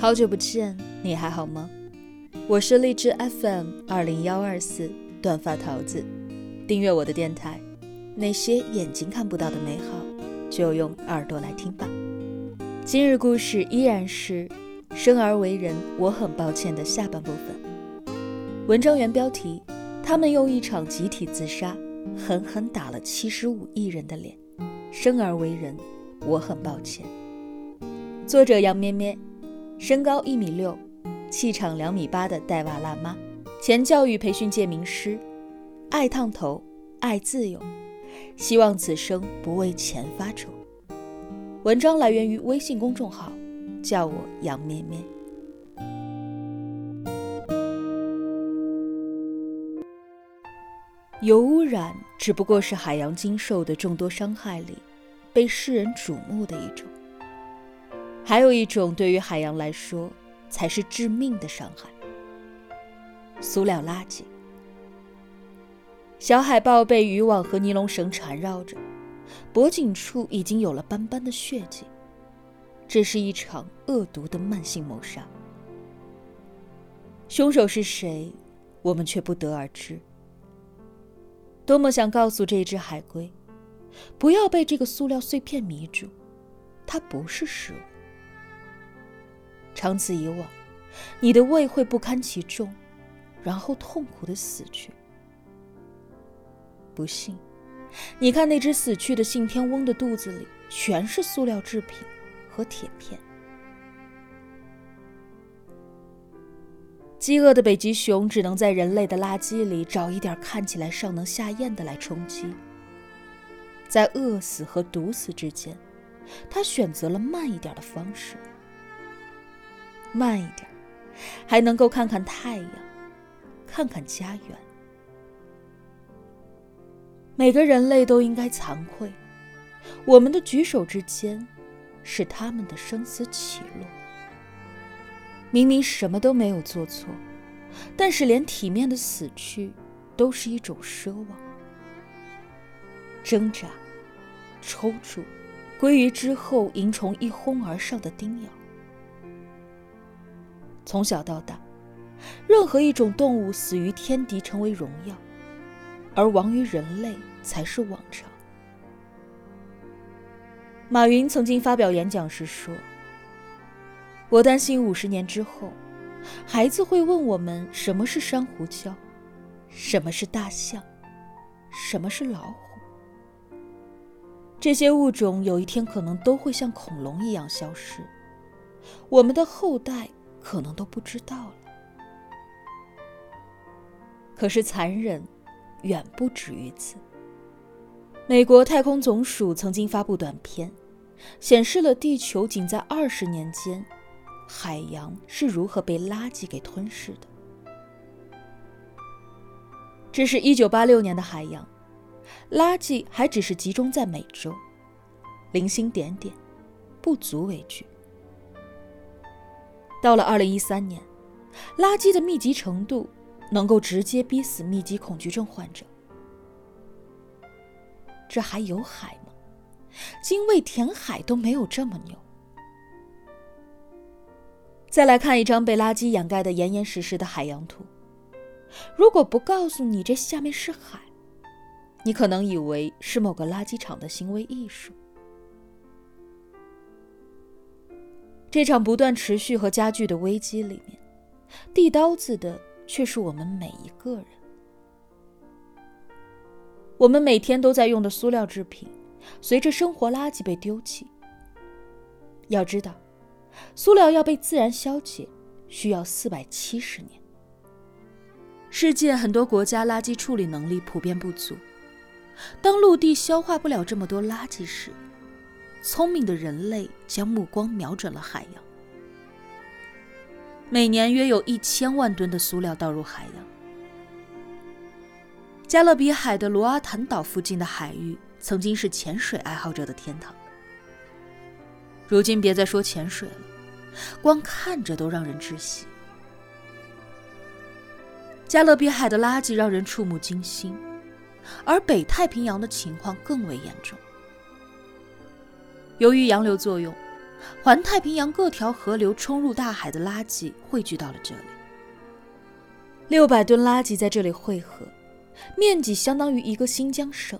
好久不见，你还好吗？我是荔枝 FM 二零幺二四短发桃子，订阅我的电台。那些眼睛看不到的美好，就用耳朵来听吧。今日故事依然是生而为人，我很抱歉的下半部分。文章原标题：他们用一场集体自杀，狠狠打了七十五亿人的脸。生而为人，我很抱歉。作者杨咩咩。身高一米六，气场两米八的带娃辣妈，前教育培训界名师，爱烫头，爱自由，希望此生不为钱发愁。文章来源于微信公众号，叫我杨咩咩。油污染只不过是海洋经受的众多伤害里，被世人瞩目的一种。还有一种对于海洋来说才是致命的伤害——塑料垃圾。小海豹被渔网和尼龙绳缠绕着，脖颈处已经有了斑斑的血迹。这是一场恶毒的慢性谋杀。凶手是谁，我们却不得而知。多么想告诉这只海龟，不要被这个塑料碎片迷住，它不是食物。长此以往，你的胃会不堪其重，然后痛苦的死去。不信，你看那只死去的信天翁的肚子里全是塑料制品和铁片。饥饿的北极熊只能在人类的垃圾里找一点看起来尚能下咽的来充饥。在饿死和毒死之间，他选择了慢一点的方式。慢一点，还能够看看太阳，看看家园。每个人类都应该惭愧，我们的举手之间，是他们的生死起落。明明什么都没有做错，但是连体面的死去，都是一种奢望。挣扎、抽搐，归于之后蝇虫一哄而上的叮咬。从小到大，任何一种动物死于天敌成为荣耀，而亡于人类才是往常。马云曾经发表演讲时说：“我担心五十年之后，孩子会问我们什么是珊瑚礁，什么是大象，什么是老虎。这些物种有一天可能都会像恐龙一样消失，我们的后代。”可能都不知道了。可是残忍，远不止于此。美国太空总署曾经发布短片，显示了地球仅在二十年间，海洋是如何被垃圾给吞噬的。这是一九八六年的海洋，垃圾还只是集中在美洲，零星点点，不足为惧。到了二零一三年，垃圾的密集程度能够直接逼死密集恐惧症患者。这还有海吗？精卫填海都没有这么牛。再来看一张被垃圾掩盖的严严实实的海洋图，如果不告诉你这下面是海，你可能以为是某个垃圾场的行为艺术。这场不断持续和加剧的危机里面，递刀子的却是我们每一个人。我们每天都在用的塑料制品，随着生活垃圾被丢弃。要知道，塑料要被自然消解，需要四百七十年。世界很多国家垃圾处理能力普遍不足，当陆地消化不了这么多垃圾时，聪明的人类将目光瞄准了海洋。每年约有一千万吨的塑料倒入海洋。加勒比海的罗阿坦岛附近的海域曾经是潜水爱好者的天堂。如今别再说潜水了，光看着都让人窒息。加勒比海的垃圾让人触目惊心，而北太平洋的情况更为严重。由于洋流作用，环太平洋各条河流冲入大海的垃圾汇聚到了这里。六百吨垃圾在这里汇合，面积相当于一个新疆省，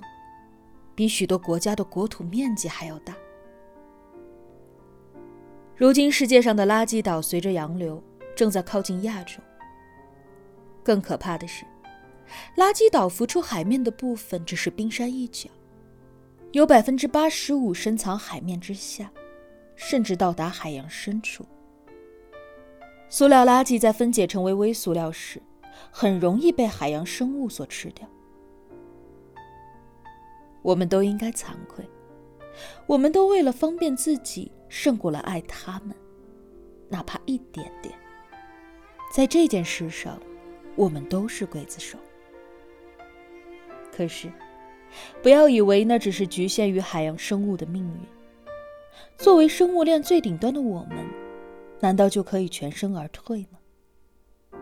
比许多国家的国土面积还要大。如今，世界上的垃圾岛随着洋流正在靠近亚洲。更可怕的是，垃圾岛浮出海面的部分只是冰山一角，有百分之八十五深藏海面之下，甚至到达海洋深处。塑料垃圾在分解成为微塑料时，很容易被海洋生物所吃掉。我们都应该惭愧，我们都为了方便自己。胜过了爱他们，哪怕一点点。在这件事上，我们都是刽子手。可是，不要以为那只是局限于海洋生物的命运。作为生物链最顶端的我们，难道就可以全身而退吗？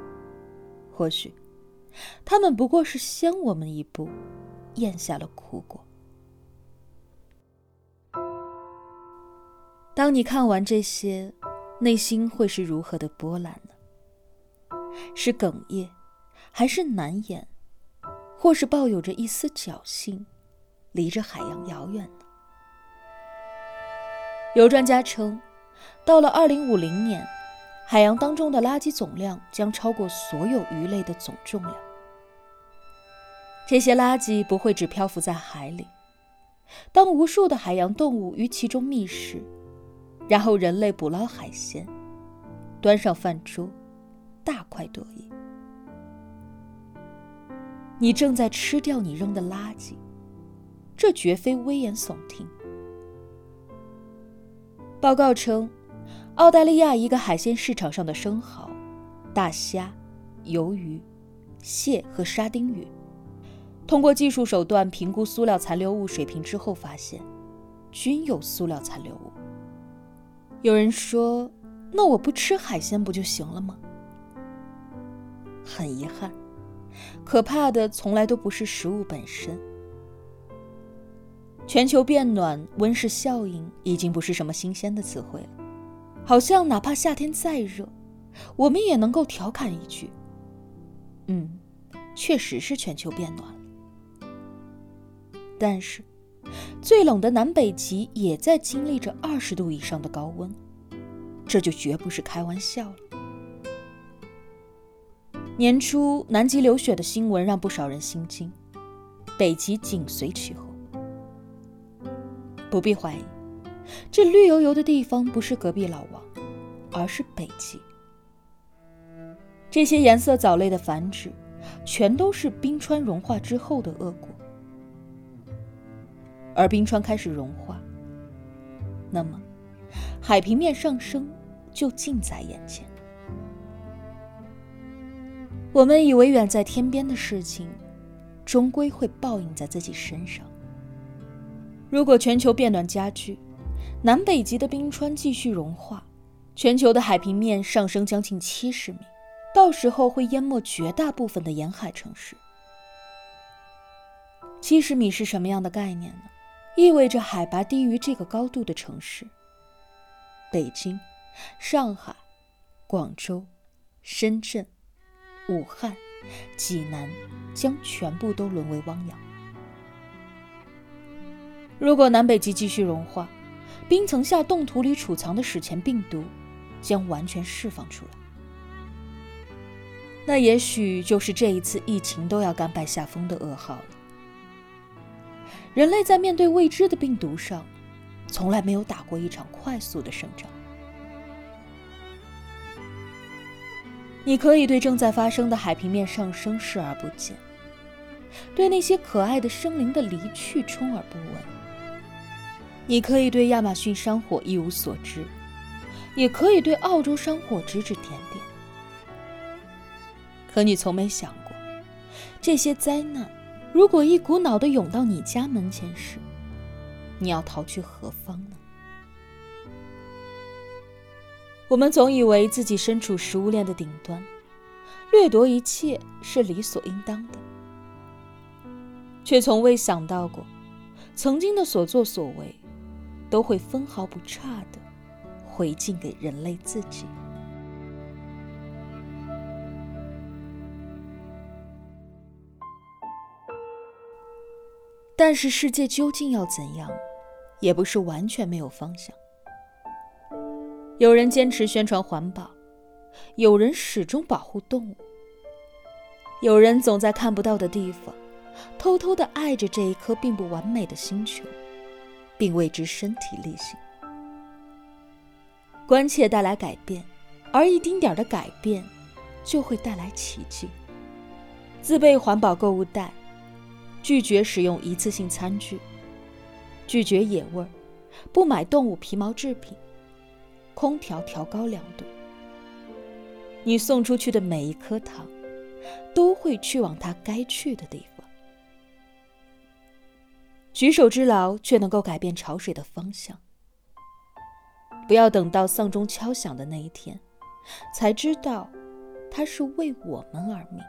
或许，他们不过是先我们一步，咽下了苦果。当你看完这些，内心会是如何的波澜呢？是哽咽，还是难言，或是抱有着一丝侥幸，离着海洋遥远呢？有专家称，到了二零五零年，海洋当中的垃圾总量将超过所有鱼类的总重量。这些垃圾不会只漂浮在海里，当无数的海洋动物于其中觅食。然后人类捕捞海鲜，端上饭桌，大快朵颐。你正在吃掉你扔的垃圾，这绝非危言耸听。报告称，澳大利亚一个海鲜市场上的生蚝、大虾、鱿鱼、蟹和沙丁鱼，通过技术手段评估塑料残留物水平之后，发现均有塑料残留物。有人说：“那我不吃海鲜不就行了吗？”很遗憾，可怕的从来都不是食物本身。全球变暖、温室效应已经不是什么新鲜的词汇了，好像哪怕夏天再热，我们也能够调侃一句：“嗯，确实是全球变暖了。”但是。最冷的南北极也在经历着二十度以上的高温，这就绝不是开玩笑了。年初南极流雪的新闻让不少人心惊，北极紧随其后。不必怀疑，这绿油油的地方不是隔壁老王，而是北极。这些颜色藻类的繁殖，全都是冰川融化之后的恶果。而冰川开始融化，那么海平面上升就近在眼前。我们以为远在天边的事情，终归会报应在自己身上。如果全球变暖加剧，南北极的冰川继续融化，全球的海平面上升将近七十米，到时候会淹没绝大部分的沿海城市。七十米是什么样的概念呢？意味着海拔低于这个高度的城市，北京、上海、广州、深圳、武汉、济南将全部都沦为汪洋。如果南北极继续融化，冰层下冻土里储藏的史前病毒将完全释放出来，那也许就是这一次疫情都要甘拜下风的噩耗了。人类在面对未知的病毒上，从来没有打过一场快速的胜仗。你可以对正在发生的海平面上升视而不见，对那些可爱的生灵的离去充耳不闻。你可以对亚马逊山火一无所知，也可以对澳洲山火指指点点。可你从没想过，这些灾难。如果一股脑的涌到你家门前时，你要逃去何方呢？我们总以为自己身处食物链的顶端，掠夺一切是理所应当的，却从未想到过，曾经的所作所为，都会分毫不差的回敬给人类自己。但是世界究竟要怎样，也不是完全没有方向。有人坚持宣传环保，有人始终保护动物，有人总在看不到的地方，偷偷的爱着这一颗并不完美的星球，并为之身体力行。关切带来改变，而一丁点儿的改变，就会带来奇迹。自备环保购物袋。拒绝使用一次性餐具，拒绝野味儿，不买动物皮毛制品，空调调高两度。你送出去的每一颗糖，都会去往它该去的地方。举手之劳，却能够改变潮水的方向。不要等到丧钟敲响的那一天，才知道，它是为我们而鸣。